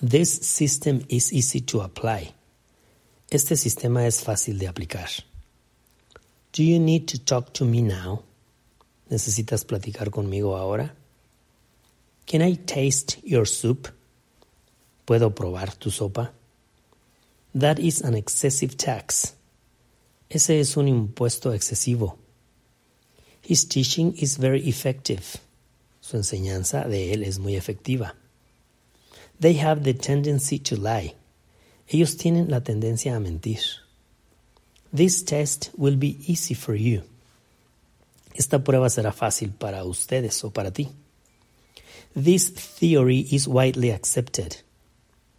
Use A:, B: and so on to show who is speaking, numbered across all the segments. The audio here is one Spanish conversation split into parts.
A: This system is easy to apply. Este sistema es fácil de aplicar. Do you need to talk to me now? ¿Necesitas platicar conmigo ahora? Can I taste your soup? ¿Puedo probar tu sopa? That is an excessive tax. Ese es un impuesto excesivo. His teaching is very effective. Su enseñanza de él es muy efectiva. They have the tendency to lie. Ellos tienen la tendencia a mentir. This test will be easy for you. Esta prueba será fácil para ustedes o para ti. This theory is widely accepted.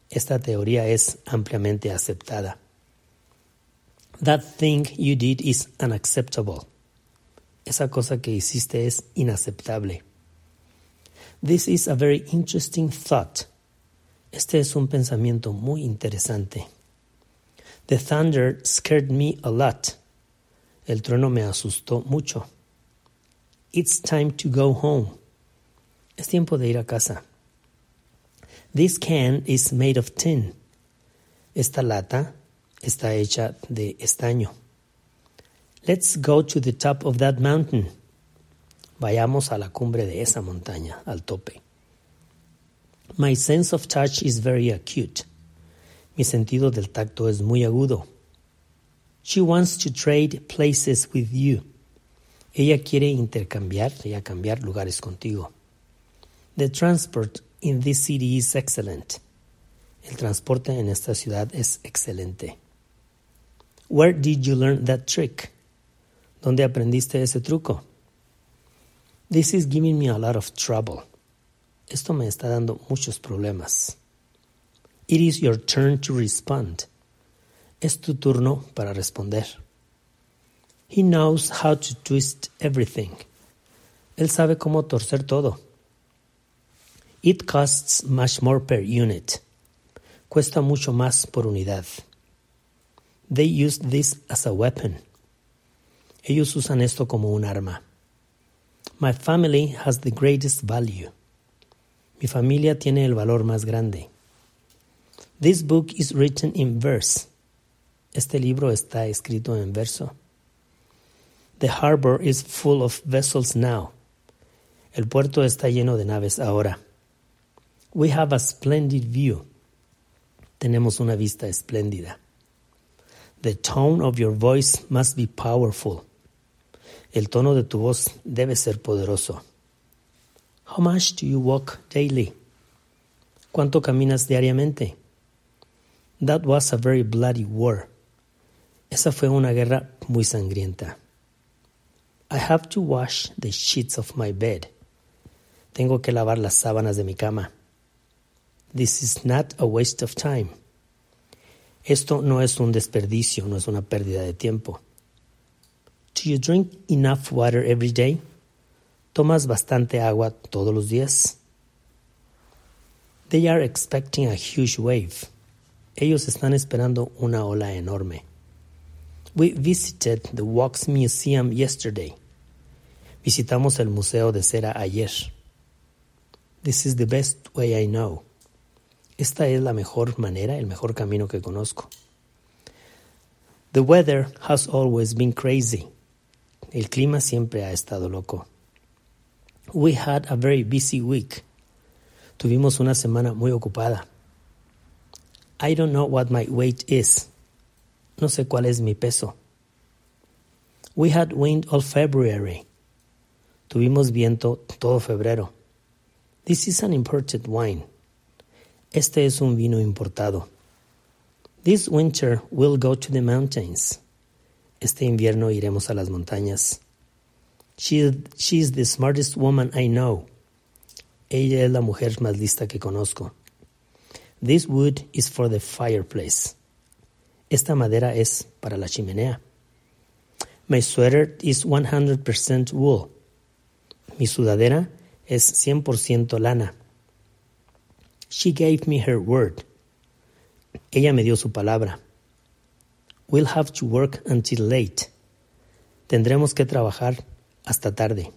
A: Esta teoría es ampliamente aceptada. That thing you did is unacceptable. Esa cosa que hiciste es inaceptable. This is a very interesting thought. Este es un pensamiento muy interesante. The thunder scared me a lot. El trueno me asustó mucho. It's time to go home. Es tiempo de ir a casa. This can is made of tin. Esta lata está hecha de estaño. Let's go to the top of that mountain. Vayamos a la cumbre de esa montaña, al tope. My sense of touch is very acute. Mi sentido del tacto es muy agudo. She wants to trade places with you. Ella quiere intercambiar, cambiar lugares contigo. The transport in this city is excellent. El transporte en esta ciudad es excelente. Where did you learn that trick? ¿Dónde aprendiste ese truco? This is giving me a lot of trouble. Esto me está dando muchos problemas. It is your turn to respond. Es tu turno para responder. He knows how to twist everything. Él sabe cómo torcer todo. It costs much more per unit. Cuesta mucho más por unidad. They use this as a weapon. Ellos usan esto como un arma. My family has the greatest value. Mi familia tiene el valor más grande. This book is written in verse. Este libro está escrito en verso. The harbor is full of vessels now. El puerto está lleno de naves ahora. We have a splendid view. Tenemos una vista espléndida. The tone of your voice must be powerful. El tono de tu voz debe ser poderoso. How much do you walk daily? ¿Cuánto caminas diariamente? That was a very bloody war. Esa fue una guerra muy sangrienta. I have to wash the sheets of my bed. Tengo que lavar las sábanas de mi cama. This is not a waste of time. Esto no es un desperdicio, no es una pérdida de tiempo. Do you drink enough water every day? ¿Tomas bastante agua todos los días? They are expecting a huge wave. Ellos están esperando una ola enorme. We visited the Wax Museum yesterday. Visitamos el Museo de Cera ayer. This is the best way I know. Esta es la mejor manera, el mejor camino que conozco. The weather has always been crazy. El clima siempre ha estado loco. We had a very busy week. Tuvimos una semana muy ocupada. I don't know what my weight is. No sé cuál es mi peso. We had wind all February. Tuvimos viento todo febrero. This is an imported wine. Este es un vino importado. This winter we'll go to the mountains. Este invierno iremos a las montañas. She, she's the smartest woman I know. Ella es la mujer más lista que conozco. This wood is for the fireplace. Esta madera es para la chimenea. My sweater is 100% wool. Mi sudadera es 100% lana. She gave me her word. Ella me dio su palabra. We'll have to work until late. Tendremos que trabajar hasta tarde.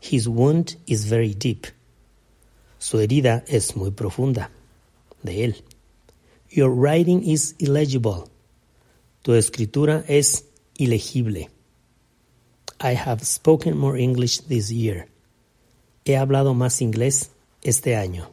A: His wound is very deep. Su herida es muy profunda. de él. Your writing is illegible. Tu escritura es ilegible. I have spoken more English this year. He hablado más inglés este año.